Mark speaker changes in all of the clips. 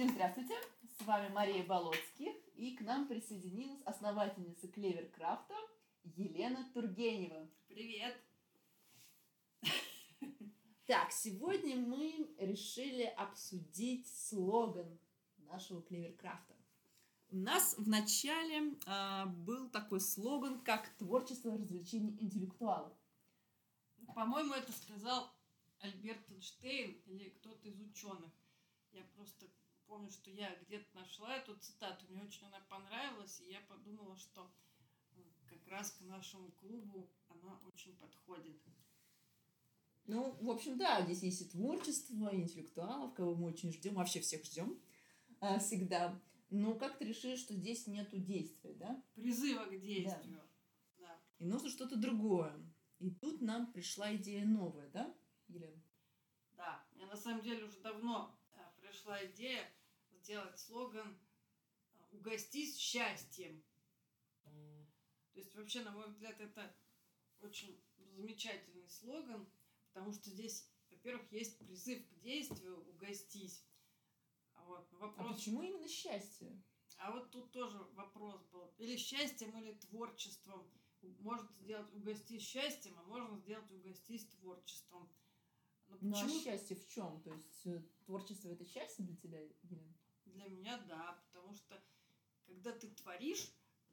Speaker 1: Всем здравствуйте! С вами Мария Болоцких, и к нам присоединилась основательница Клеверкрафта Елена Тургенева.
Speaker 2: Привет!
Speaker 1: Так, сегодня мы решили обсудить слоган нашего Клеверкрафта. У нас в начале а, был такой слоган, как «Творчество развлечений интеллектуалов».
Speaker 2: По-моему, это сказал Альберт Эйнштейн или кто-то из ученых. Я просто помню, что я где-то нашла эту цитату, мне очень она понравилась, и я подумала, что как раз к нашему клубу она очень подходит.
Speaker 1: Ну, в общем, да, здесь есть и творчество, и интеллектуалов, кого мы очень ждем, вообще всех ждем а, всегда. Но как ты решишь, что здесь нету действия, да?
Speaker 2: Призыва к действию. Да. да.
Speaker 1: И нужно что-то другое. И тут нам пришла идея новая, да, Елена?
Speaker 2: Да, мне на самом деле уже давно а, пришла идея сделать слоган «Угостись счастьем». То есть вообще, на мой взгляд, это очень замечательный слоган – Потому что здесь, во-первых, есть призыв к действию «угостись».
Speaker 1: А вот, вопрос... А почему именно счастье?
Speaker 2: А вот тут тоже вопрос был. Или счастьем, или творчеством. Можно сделать угостись счастьем, а можно сделать угостись творчеством.
Speaker 1: Но почему... Ну а счастье в чем? То есть э, творчество это счастье для тебя, Елена?
Speaker 2: Для меня да, потому что когда ты творишь,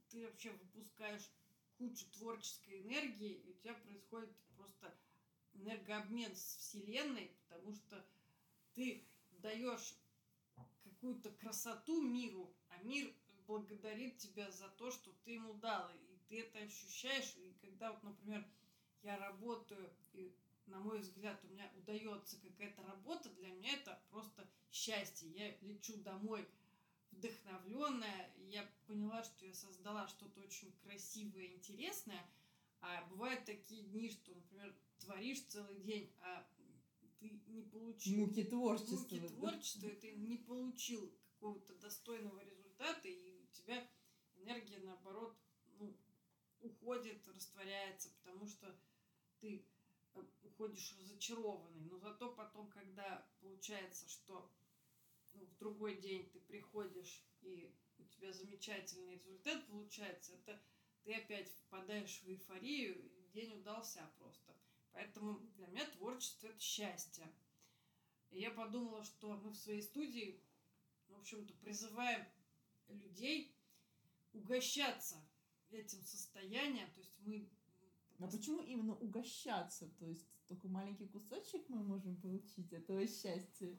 Speaker 2: ты вообще выпускаешь кучу творческой энергии, и у тебя происходит просто энергообмен с Вселенной, потому что ты даешь какую-то красоту миру, а мир благодарит тебя за то, что ты ему дал. И ты это ощущаешь. И когда вот, например, я работаю, и, на мой взгляд, у меня удается какая-то работа, для меня это просто счастье. Я лечу домой вдохновленная, я поняла, что я создала что-то очень красивое, интересное. А бывают такие дни, что, например, творишь целый день, а ты не получил...
Speaker 1: Муки творчества.
Speaker 2: Муки творчества, и ты не получил какого-то достойного результата, и у тебя энергия, наоборот, ну, уходит, растворяется, потому что ты уходишь разочарованный. Но зато потом, когда получается, что ну, в другой день ты приходишь, и у тебя замечательный результат получается, это ты опять впадаешь в эйфорию, день удался просто. Поэтому для меня творчество – это счастье. И я подумала, что мы в своей студии, в общем-то, призываем людей угощаться этим состоянием. То есть мы...
Speaker 1: А почему именно угощаться? То есть только маленький кусочек мы можем получить этого счастья?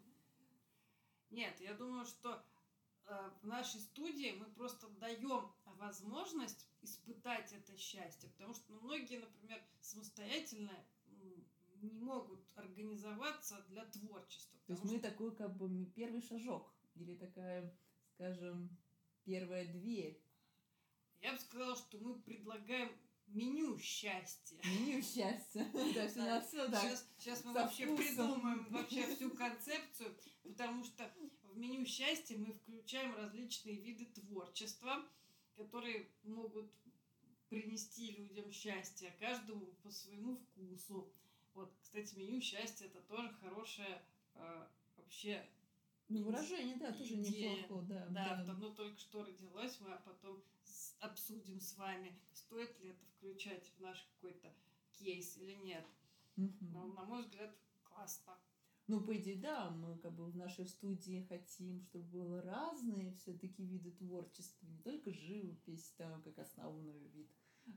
Speaker 2: Нет, я думаю, что э, в нашей студии мы просто даем возможность испытать это счастье. Потому что ну, многие, например, самостоятельно не могут организоваться для творчества.
Speaker 1: То есть мы такой как бы первый шажок или такая, скажем, первая дверь.
Speaker 2: Я бы сказала, что мы предлагаем меню счастья.
Speaker 1: Меню счастья. Да, все на все, да.
Speaker 2: Сейчас, сейчас мы вообще придумаем вообще всю концепцию, потому что в меню счастья мы включаем различные виды творчества, которые могут принести людям счастье, каждому по своему вкусу. Вот, кстати, меню счастья это тоже хорошее э, вообще
Speaker 1: ну, выражение, да, тоже неплохо, да.
Speaker 2: Да, да. оно только что родилось, мы потом обсудим с вами, стоит ли это включать в наш какой-то кейс или нет. Угу. Но, на мой взгляд, классно.
Speaker 1: Ну, по идее, да, мы как бы в нашей студии хотим, чтобы было разные все-таки виды творчества, не только живопись, там, как основной вид,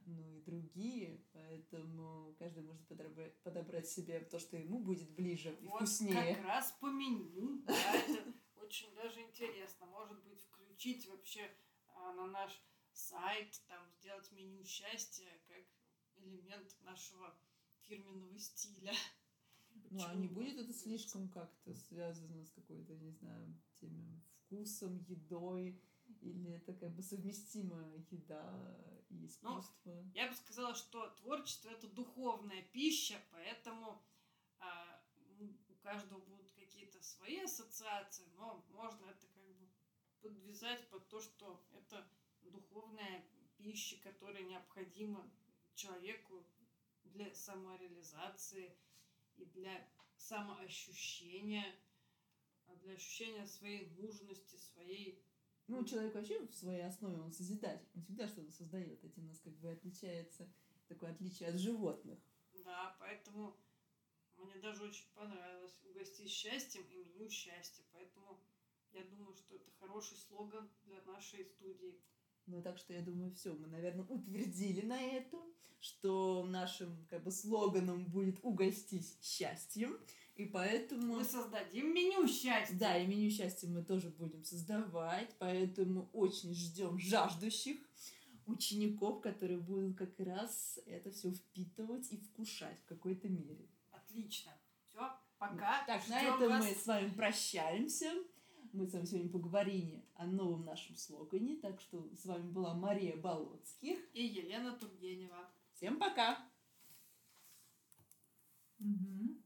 Speaker 1: но и другие, поэтому каждый может подобрать, подобрать себе то, что ему будет ближе и
Speaker 2: вот
Speaker 1: вкуснее.
Speaker 2: как раз по меню, да, это очень даже интересно, может быть, включить вообще а, на наш сайт, там, сделать меню счастья как элемент нашего фирменного стиля.
Speaker 1: Ну, а не будет это слишком как-то связано с какой-то, не знаю, теми вкусом, едой, или это как бы совместимая еда и ну, искусство?
Speaker 2: Ну, я бы сказала, что творчество это духовная пища, поэтому а, у каждого будут какие-то свои ассоциации, но можно это как бы подвязать под то, что это духовная пища, которая необходима человеку для самореализации, и для самоощущения, для ощущения своей нужности, своей...
Speaker 1: Ну, человек вообще в своей основе, он созидатель. Он всегда что-то создает. Этим нас как бы отличается такое отличие от животных.
Speaker 2: Да, поэтому мне даже очень понравилось угостить счастьем и меню счастья. Поэтому я думаю, что это хороший слоган для нашей студии.
Speaker 1: Ну, так что я думаю, все, мы, наверное, утвердили на этом, что нашим как бы слоганом будет угостить счастьем. И поэтому...
Speaker 2: Мы создадим меню счастья.
Speaker 1: Да, и меню счастья мы тоже будем создавать, поэтому очень ждем жаждущих учеников, которые будут как раз это все впитывать и вкушать в какой-то мере.
Speaker 2: Отлично. Все, пока.
Speaker 1: Так, на этом вас. мы с вами прощаемся. Мы с вами сегодня поговорили о новом нашем слогане. Так что с вами была Мария Болоцких
Speaker 2: и Елена Тургенева.
Speaker 1: Всем пока! Угу.